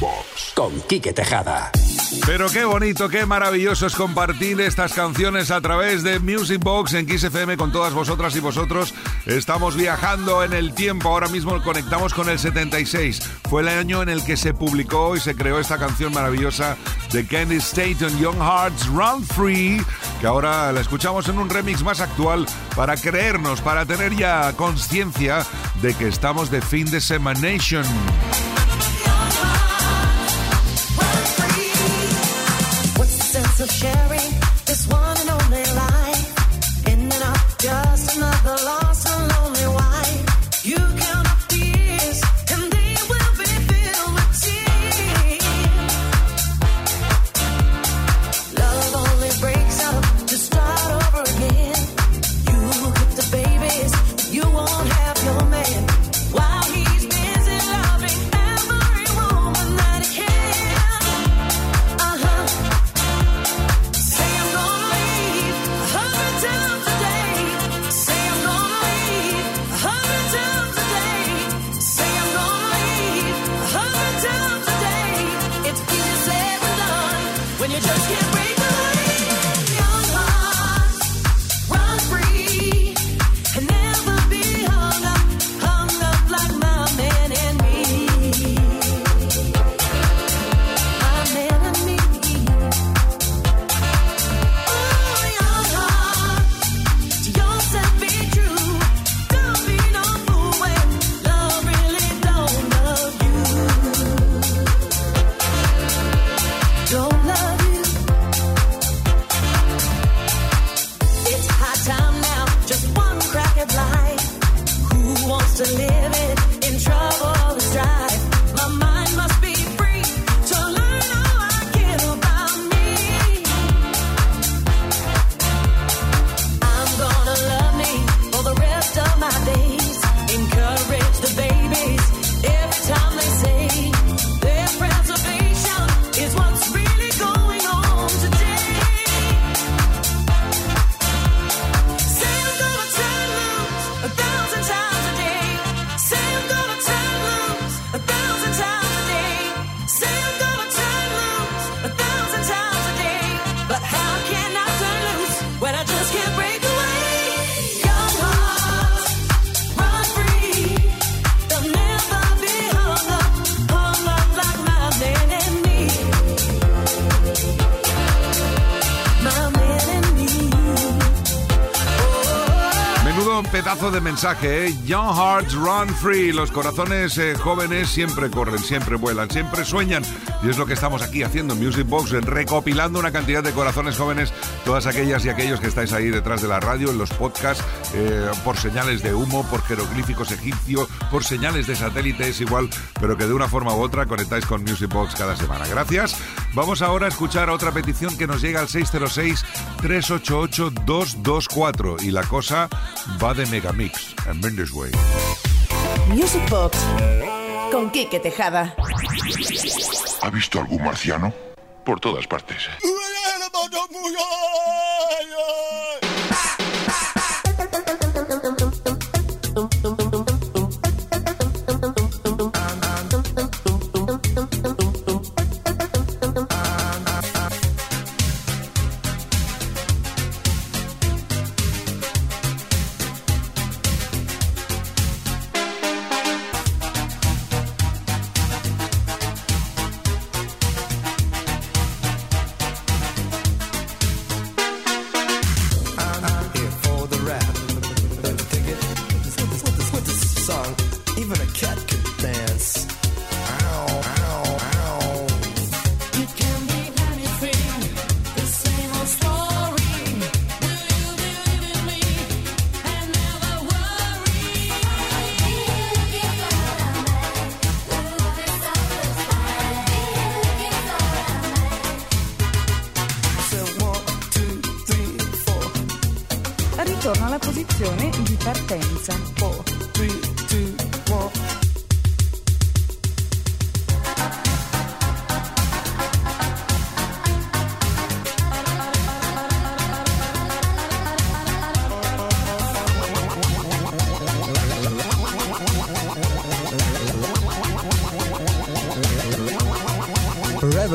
Box. Con Quique Tejada. Pero qué bonito, qué maravilloso es compartir estas canciones a través de Music Box en Kiss FM con todas vosotras y vosotros. Estamos viajando en el tiempo, ahora mismo conectamos con el 76. Fue el año en el que se publicó y se creó esta canción maravillosa de Candy Staton, Young Hearts Run Free, que ahora la escuchamos en un remix más actual para creernos, para tener ya conciencia de que estamos de fin de Semanation. Of sharing this one and only life. Mensaje, ¿eh? Young Hearts Run Free. Los corazones eh, jóvenes siempre corren, siempre vuelan, siempre sueñan. Y es lo que estamos aquí haciendo en Music Box, eh, recopilando una cantidad de corazones jóvenes, todas aquellas y aquellos que estáis ahí detrás de la radio, en los podcasts, eh, por señales de humo, por jeroglíficos egipcios, por señales de satélite, es igual, pero que de una forma u otra conectáis con Music Box cada semana. Gracias. Vamos ahora a escuchar otra petición que nos llega al 606-388-224. Y la cosa va de Megamix, en Mendes Way. Music Box con Quique Tejada. ¿Ha visto algún marciano? Por todas partes. don't move.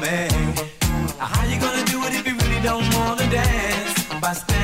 Me, how you gonna do it if you really don't wanna dance? By standing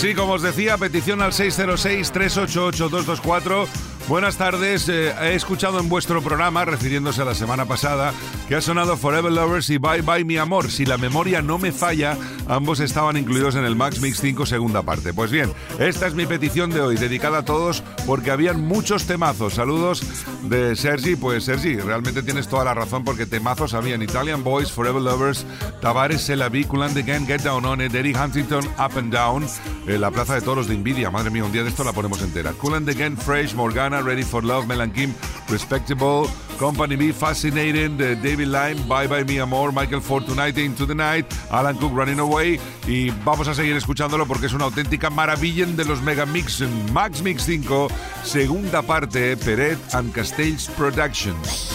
sí, como os decía, petición al 606-388-224. Buenas tardes. eh, he escuchado en vuestro programa, refiriéndose a la semana pasada, que ha sonado Forever Lovers y Bye Bye Mi Amor. Si la memoria no me falla, ambos estaban incluidos en el Max Mix 5 segunda parte. Pues bien, esta es mi petición de hoy, dedicada a todos porque habían muchos temazos. Saludos de Sergi. Pues Sergi, realmente tienes toda la razón porque temazos habían Italian Boys, Forever Lovers, Tavares, Selavi, Cool the Gang, Get Down On It, Eric Huntington, Up and Down, eh, la Plaza de Toros de Nvidia. Madre mía, un día de esto la ponemos entera. The Gang, Fresh, Morgana, Ready for Love, Melan Kim, Respectable, Company B, Fascinating, David Lime, Bye Bye Mi Amor, Michael Ford, Tonight Into the Night, Alan Cook, Running Away. Y vamos a seguir escuchándolo porque es una auténtica maravilla de los Megamix en Max Mix 5, segunda parte, Peret and Castells Productions.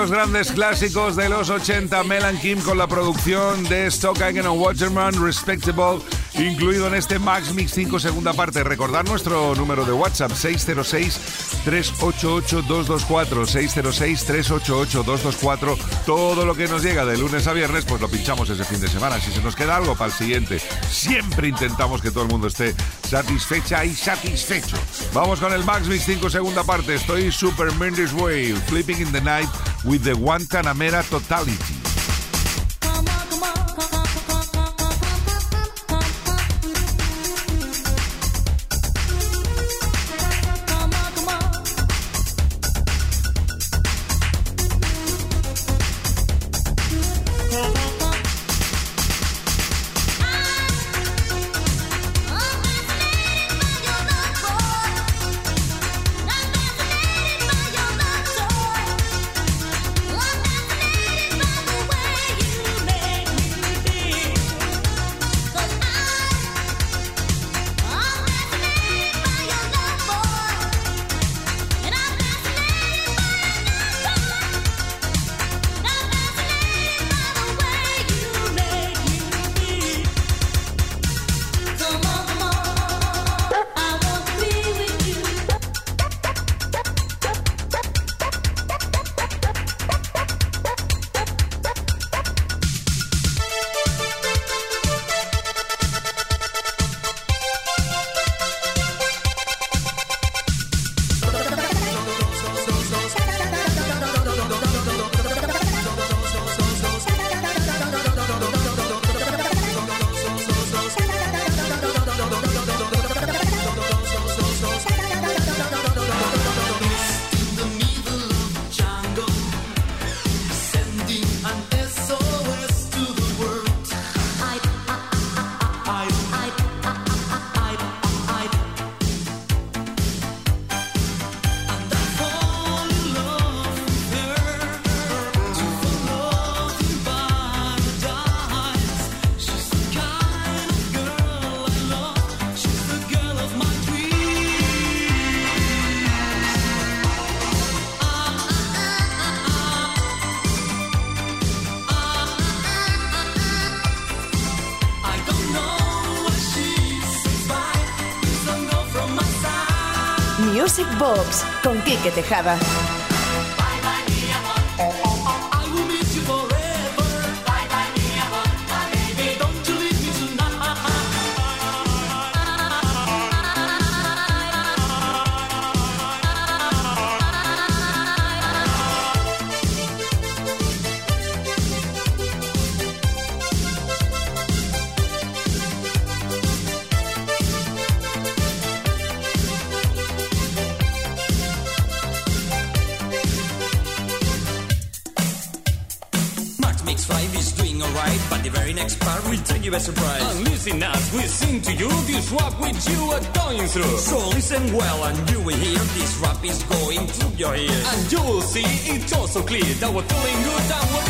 Los grandes clásicos de los 80, Melan Kim con la producción de Stockhausen and Waterman, Respectable, incluido en este Max Mix 5 segunda parte. Recordar nuestro número de WhatsApp 606-388-224, 606-388-224. Todo lo que nos llega de lunes a viernes, pues lo pinchamos ese fin de semana. Si se nos queda algo para el siguiente, siempre intentamos que todo el mundo esté satisfecha y satisfecho. Vamos con el Max Mix 5 segunda parte. Estoy super Mendes Way, Flipping in the Night with the Guantanamera Totality. Quique Tejada. Take you by surprise. And listen as we sing to you this rap which you are going through. So listen well and you will hear this rap is going through your ears. And you will see it's also clear that we're feeling good and we're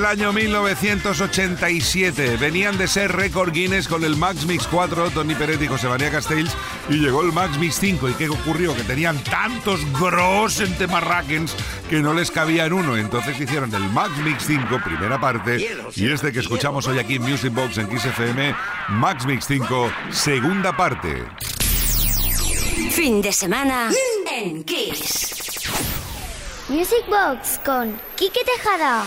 Fue en el año 1987. Venían de ser récord Guinness con el Max Mix 4, Tony Peret y José María Castells, y llegó el Max Mix 5. ¿Y qué ocurrió? Que tenían tantos gros en temarraquens que no les cabía en uno. Entonces hicieron el Max Mix 5, primera parte, y este que escuchamos hoy aquí en Music Box en Kiss FM, Max Mix 5, segunda parte. Fin de semana en Kiss. Music Box con Quique Tejada.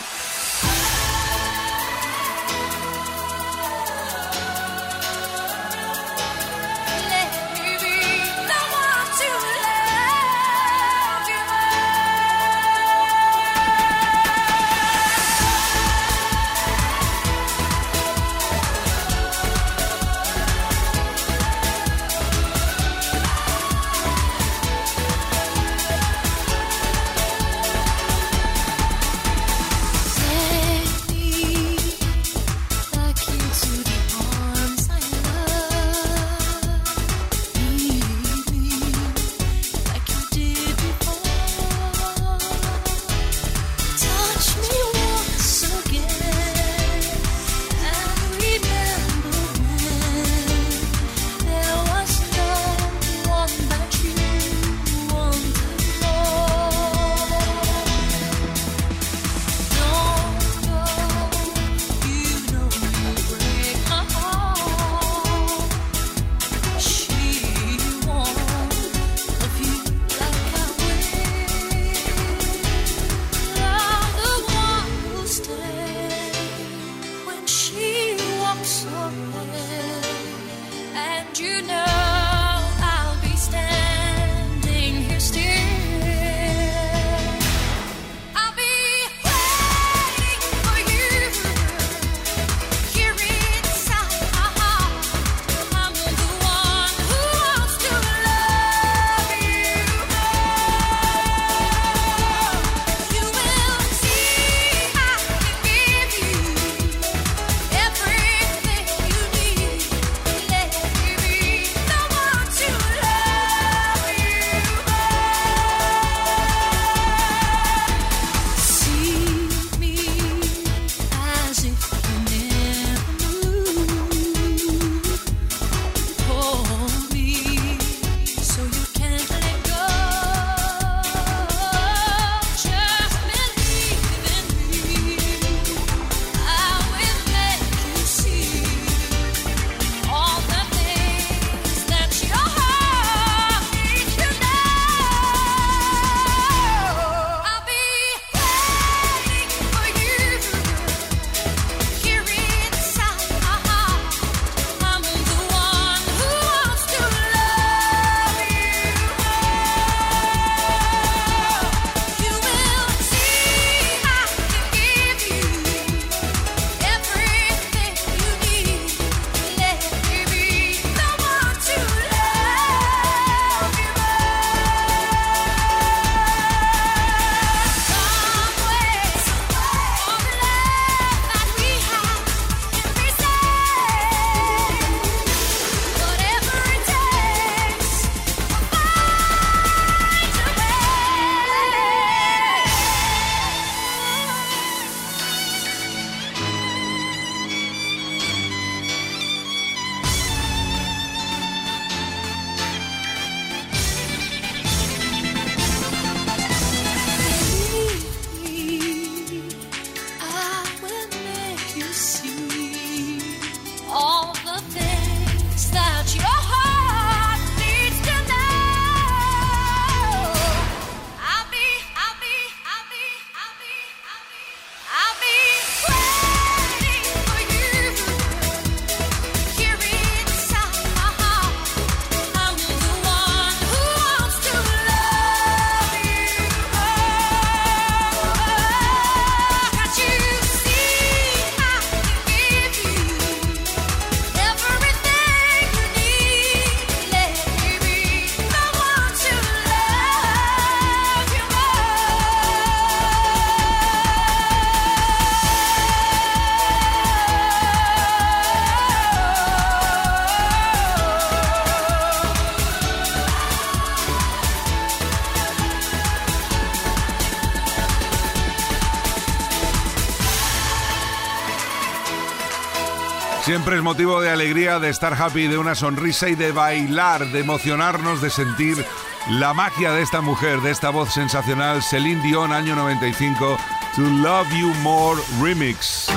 Siempre es motivo de alegría, de estar happy, de una sonrisa y de bailar, de emocionarnos, de sentir la magia de esta mujer, de esta voz sensacional, Celine Dion, año 95, To Love You More Remix.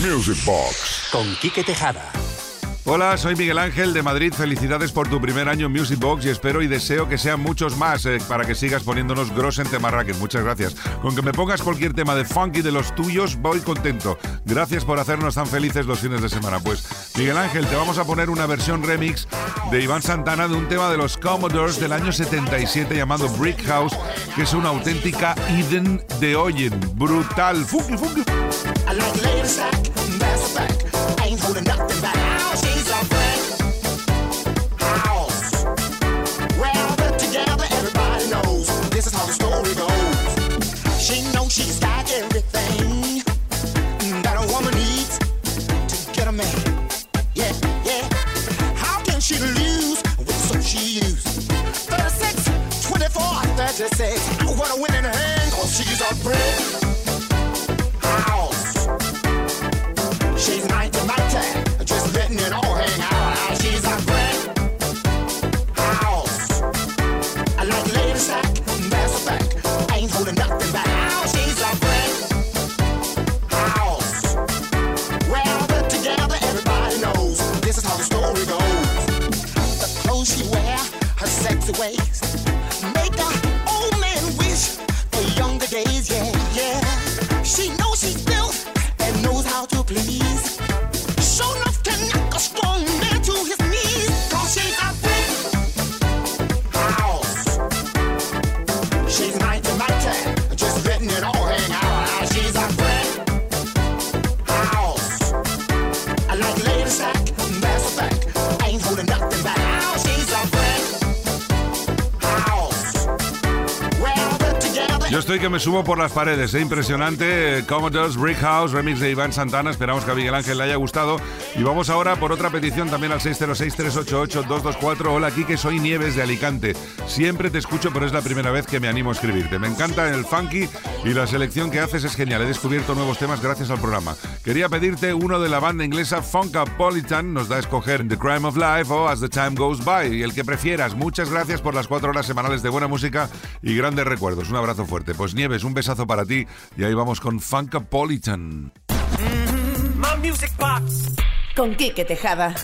Music Box. Con Quique Tejada. Hola, soy Miguel Ángel de Madrid. Felicidades por tu primer año en Music Box y espero y deseo que sean muchos más eh, para que sigas poniéndonos gros en tema racket. Muchas gracias. Con que me pongas cualquier tema de funky de los tuyos, voy contento. Gracias por hacernos tan felices los fines de semana. Pues, Miguel Ángel, te vamos a poner una versión remix de Iván Santana de un tema de los Commodores del año 77 llamado Brick House, que es una auténtica Eden de Oyen. Brutal. Funky, funky. Yo estoy que me subo por las paredes, ¿eh? impresionante. Commodores, Brick House, remix de Iván Santana. Esperamos que a Miguel Ángel le haya gustado. Y vamos ahora por otra petición también al 606-388-224. Hola, Kike, soy Nieves de Alicante. Siempre te escucho, pero es la primera vez que me animo a escribirte. Me encanta el funky y la selección que haces es genial. He descubierto nuevos temas gracias al programa. Quería pedirte uno de la banda inglesa Funkapolitan. Nos da a escoger The Crime of Life o As the Time Goes By. Y el que prefieras. Muchas gracias por las cuatro horas semanales de buena música y grandes recuerdos. Un abrazo fuerte. Pues Nieves, un besazo para ti. Y ahí vamos con Funkapolitan. My music box. Con Quique Tejada.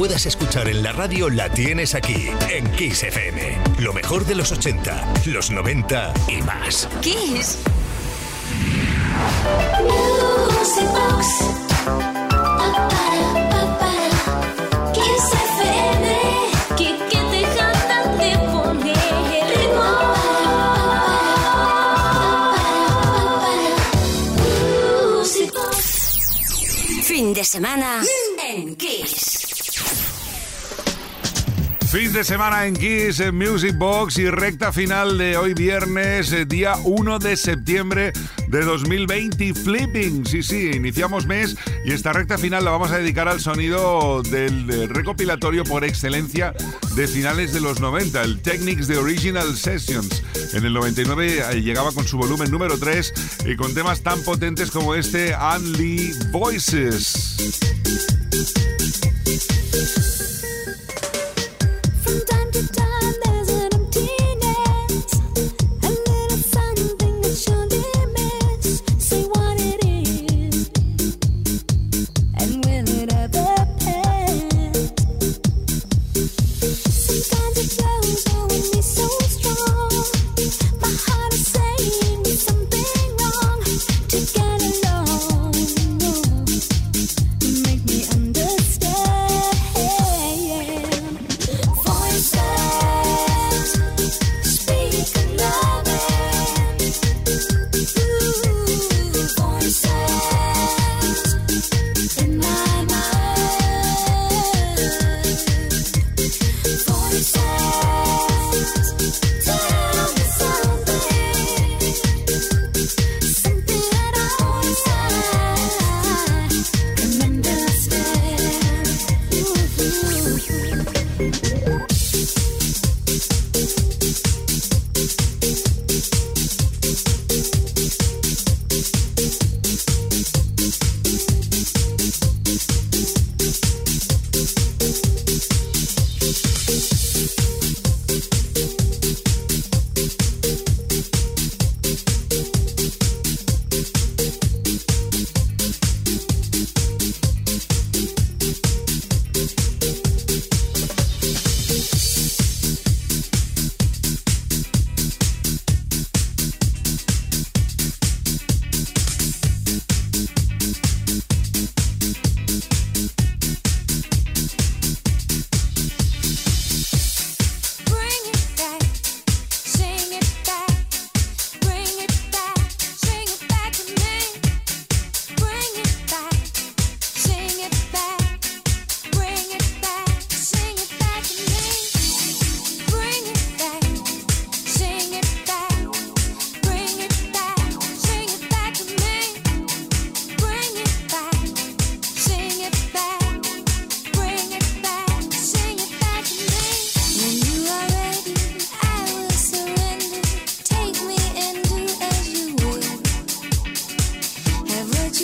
Puedas escuchar en la radio la tienes aquí, en Kiss FM. Lo mejor de los 80, los 90 y más. Kiss. Music Box. Fin de semana en Fin de semana en Kiss, en Music Box y recta final de hoy viernes, eh, día 1 de septiembre de 2020. Flipping, sí, sí, iniciamos mes y esta recta final la vamos a dedicar al sonido del recopilatorio por excelencia de finales de los 90, el Technics de Original Sessions. En el 99 eh, llegaba con su volumen número 3 y con temas tan potentes como este Only Voices.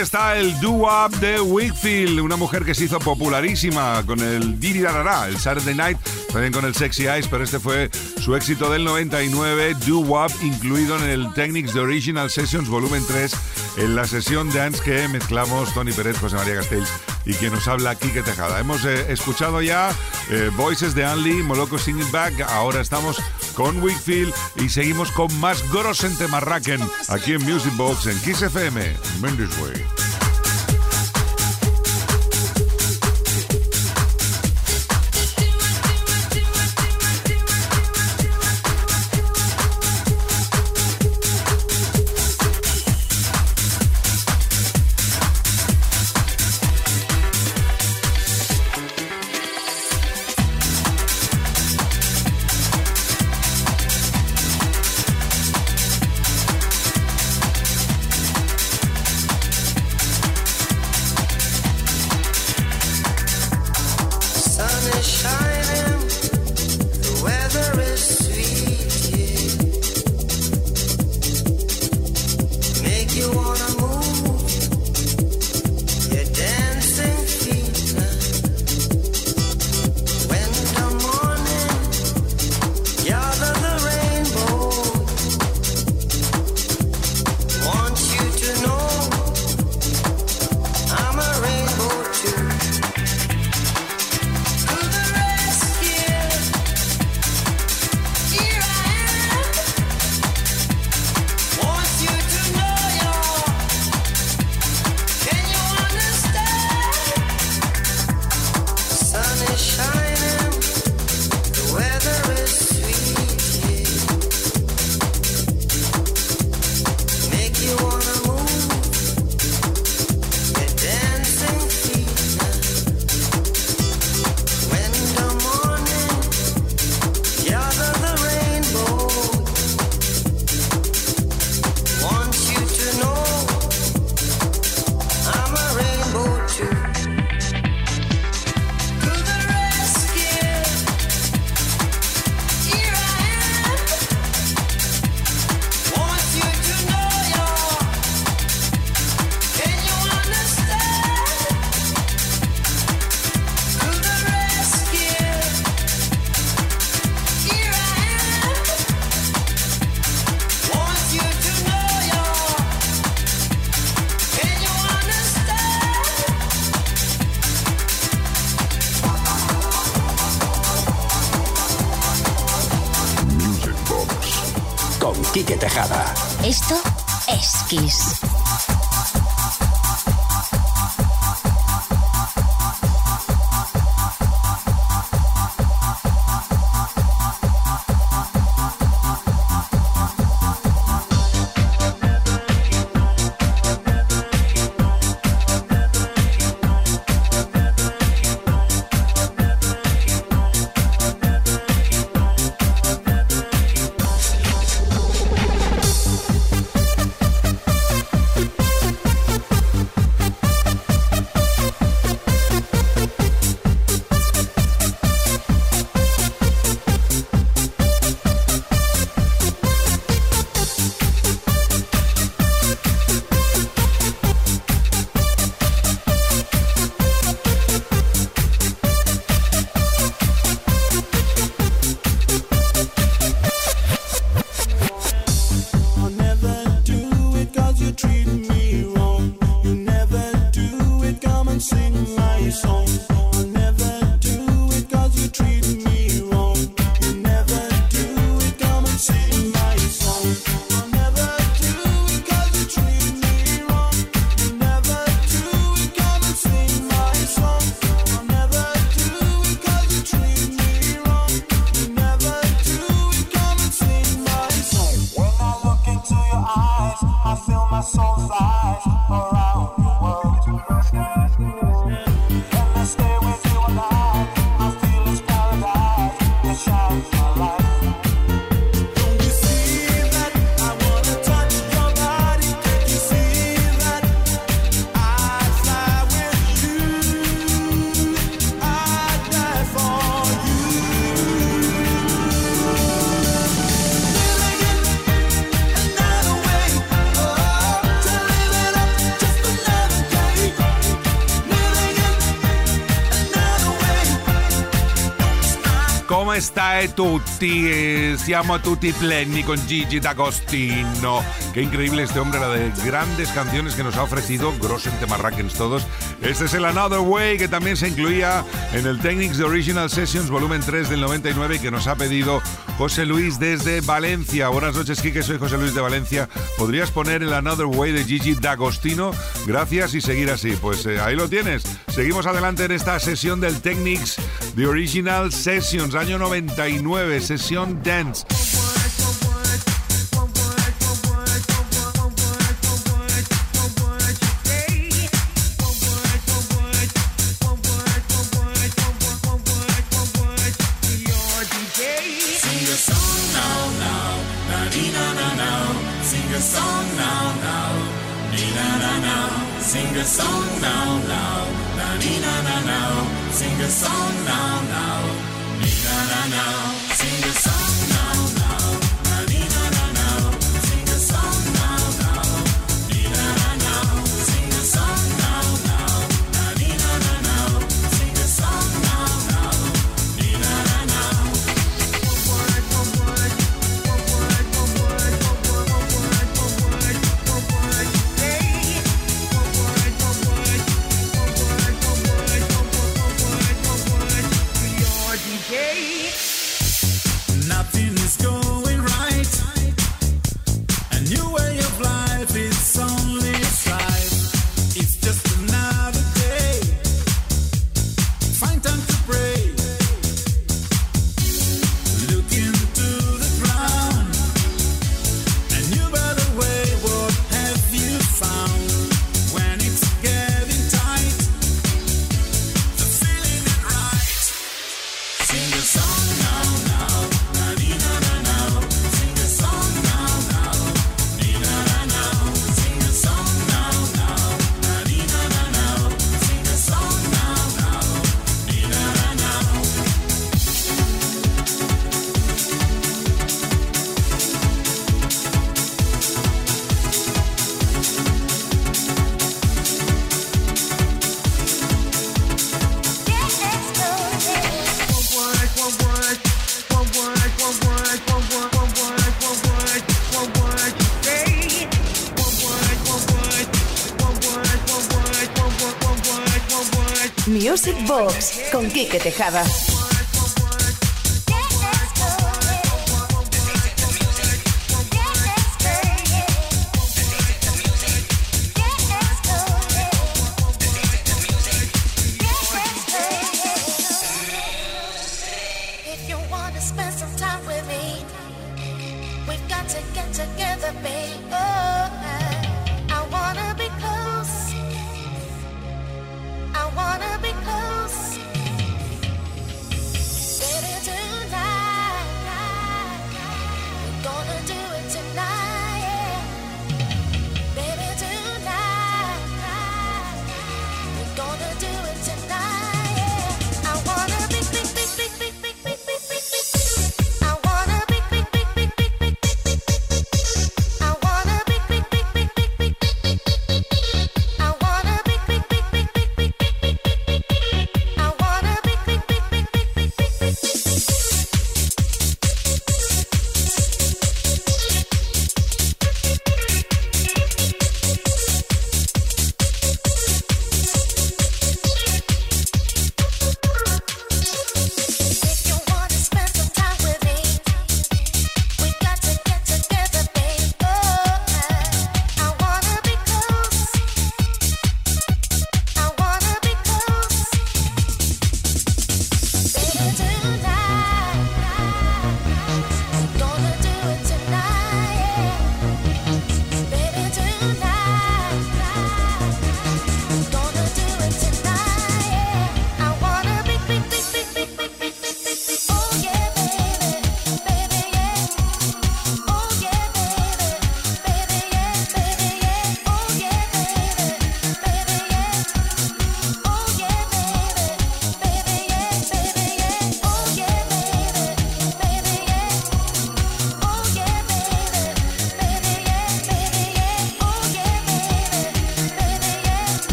está el doo-wop de Wickfield, una mujer que se hizo popularísima con el Diri Darara, el Saturday Night, también con el Sexy Eyes, pero este fue su éxito del 99, doo-wop, incluido en el Technics de Original Sessions Volumen 3, en la sesión dance que mezclamos Tony Pérez, José María Castells y quien nos habla Quique Tejada. Hemos eh, escuchado ya eh, Voices de Anli, Moloco Singing Back, ahora estamos con Wickfield y seguimos con más Grossen Temarraken aquí en Music Box en Kiss FM, Mendes Way. e tutti, e siamo tutti plenni con Gigi D'Agostino. Qué increíble este hombre, la de grandes canciones que nos ha ofrecido, Grossen Temarrackens todos. Este es el Another Way que también se incluía en el Technics de Original Sessions volumen 3 del 99 que nos ha pedido José Luis desde Valencia. Buenas noches, Quique, soy José Luis de Valencia. ¿Podrías poner el Another Way de Gigi D'Agostino? Gracias y seguir así. Pues eh, ahí lo tienes. Seguimos adelante en esta sesión del Technics de Original Sessions, año 99 sesión Dance. Quique Tejada.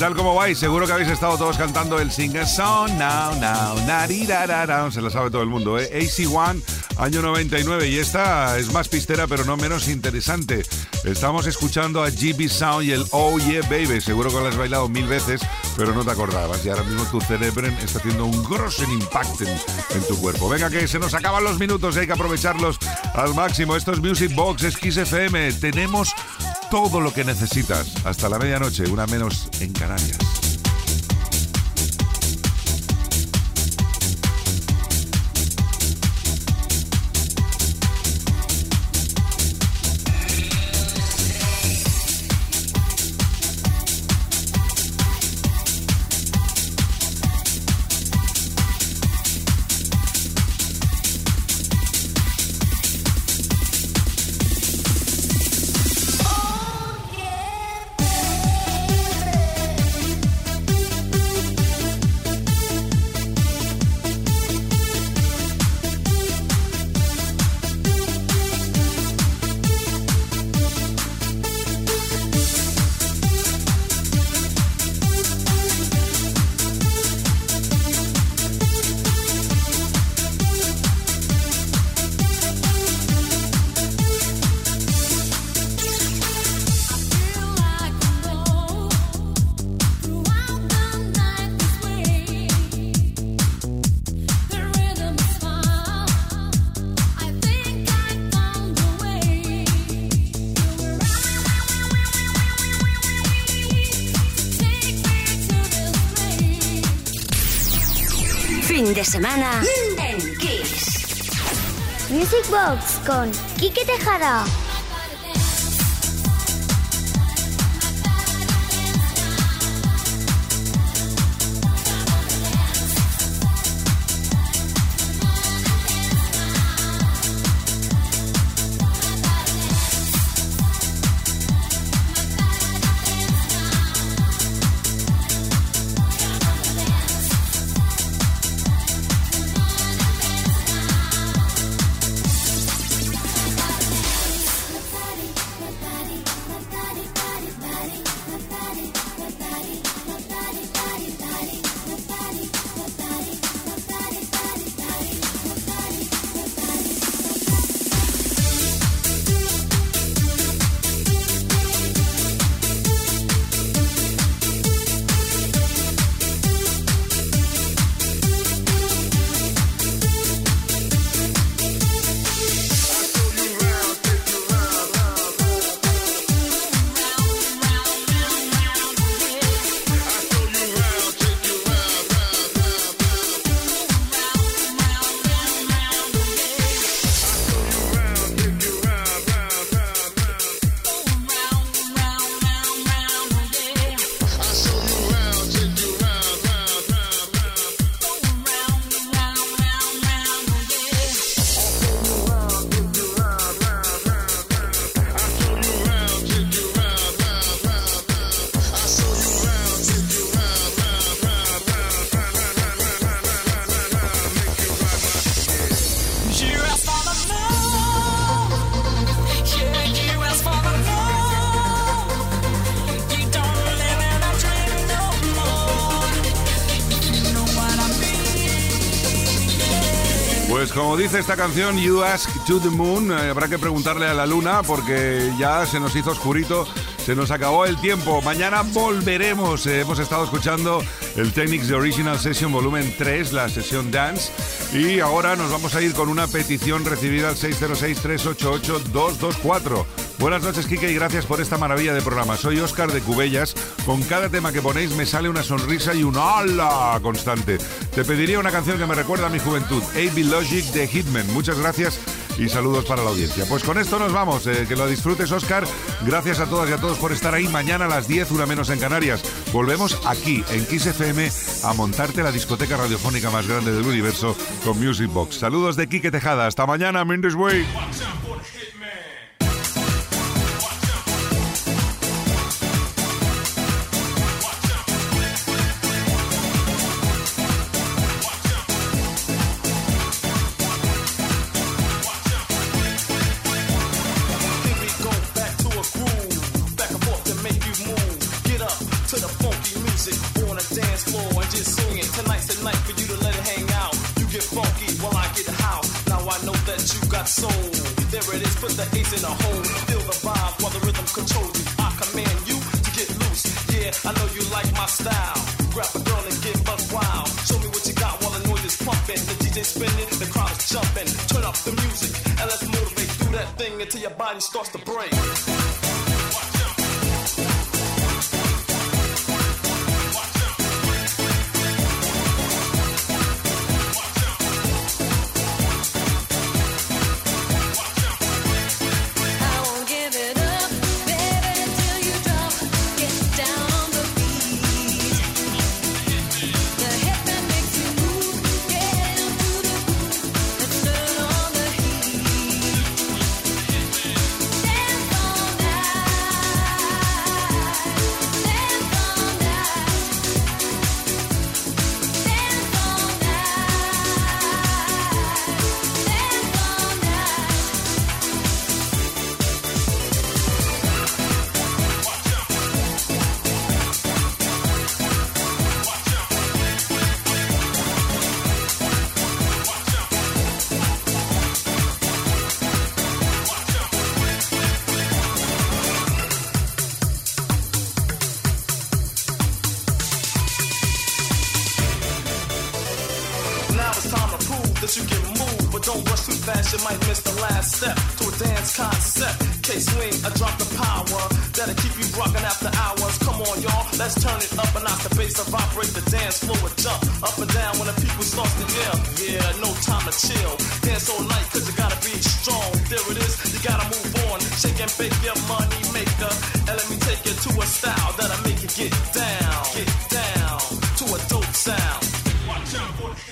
Tal, cómo vais? Seguro que habéis estado todos cantando el Sing a Song Now, Now, narirarara. Se lo sabe todo el mundo, ¿eh? AC1, año 99. Y esta es más pistera, pero no menos interesante. Estamos escuchando a GB Sound y el Oh Yeah Baby. Seguro que lo has bailado mil veces, pero no te acordabas. Y ahora mismo tu cerebro está haciendo un grossen impacto en, tu cuerpo. Venga, que se nos acaban los minutos, hay que aprovecharlos al máximo. Esto es Music Box, es Kiss FM. Tenemos todo lo que necesitas. Hasta la medianoche, una menos en Canarias. Fin de semana en Kiss. Music Box con Quique Tejada. Pues como dice esta canción, You Ask to the Moon, eh, habrá que preguntarle a la luna porque ya se nos hizo oscurito, se nos acabó el tiempo. Mañana volveremos. Eh, hemos estado escuchando el Technics de Original Session Volumen 3, la sesión Dance. Y ahora nos vamos a ir con una petición recibida al 606-388-224. Buenas noches, Kike, y gracias por esta maravilla de programa. Soy Óscar de Cubellas. Con cada tema que ponéis me sale una sonrisa y un ¡Hala! constante. Te pediría una canción que me recuerda a mi juventud, AB Logic de Hitman. Muchas gracias y saludos para la audiencia. Pues con esto nos vamos. eh, que lo disfrutes, Óscar. Gracias a todas y a todos por estar ahí. Mañana a las 10, una menos en Canarias. Volvemos aquí, en Kiss FM, a montarte la discoteca radiofónica más grande del universo con Music Box. Saludos de Quique Tejada. Hasta mañana, Mendes Way. Soul. There it is, put the ace in a hole. Feel the vibe while the rhythm controls you. I command you to get loose. Yeah, I know you like my style. Grab a girl and get buck wild. Show me what you got while the noise is pumping. The DJ spinning, the crowd is jumping. Turn up the music and let's motivate. Do that thing until your body starts to break. Let's turn it up and knock the bass and vibrate the dance floor and jump up and down when the people starts to yell. Yeah, no time to chill. Dance all night cause you gotta be strong. There it is, you gotta move on. Shake and bake your money maker. And let me take you to a style that'll make you get down. Get down to a dope sound. Watch out for the.